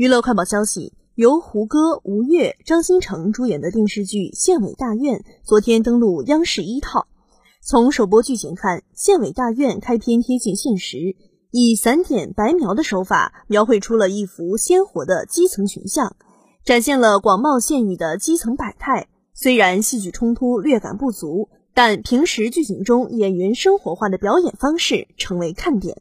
娱乐快报消息由胡歌吴越张新成主演的电视剧县委大院昨天登陆央视一套。从首播剧情看县委大院开篇贴近现实以散点白描的手法描绘出了一幅鲜活的基层群像展现了广袤县域的基层百态。虽然戏剧冲突略感不足但平时剧情中演员生活化的表演方式成为看点。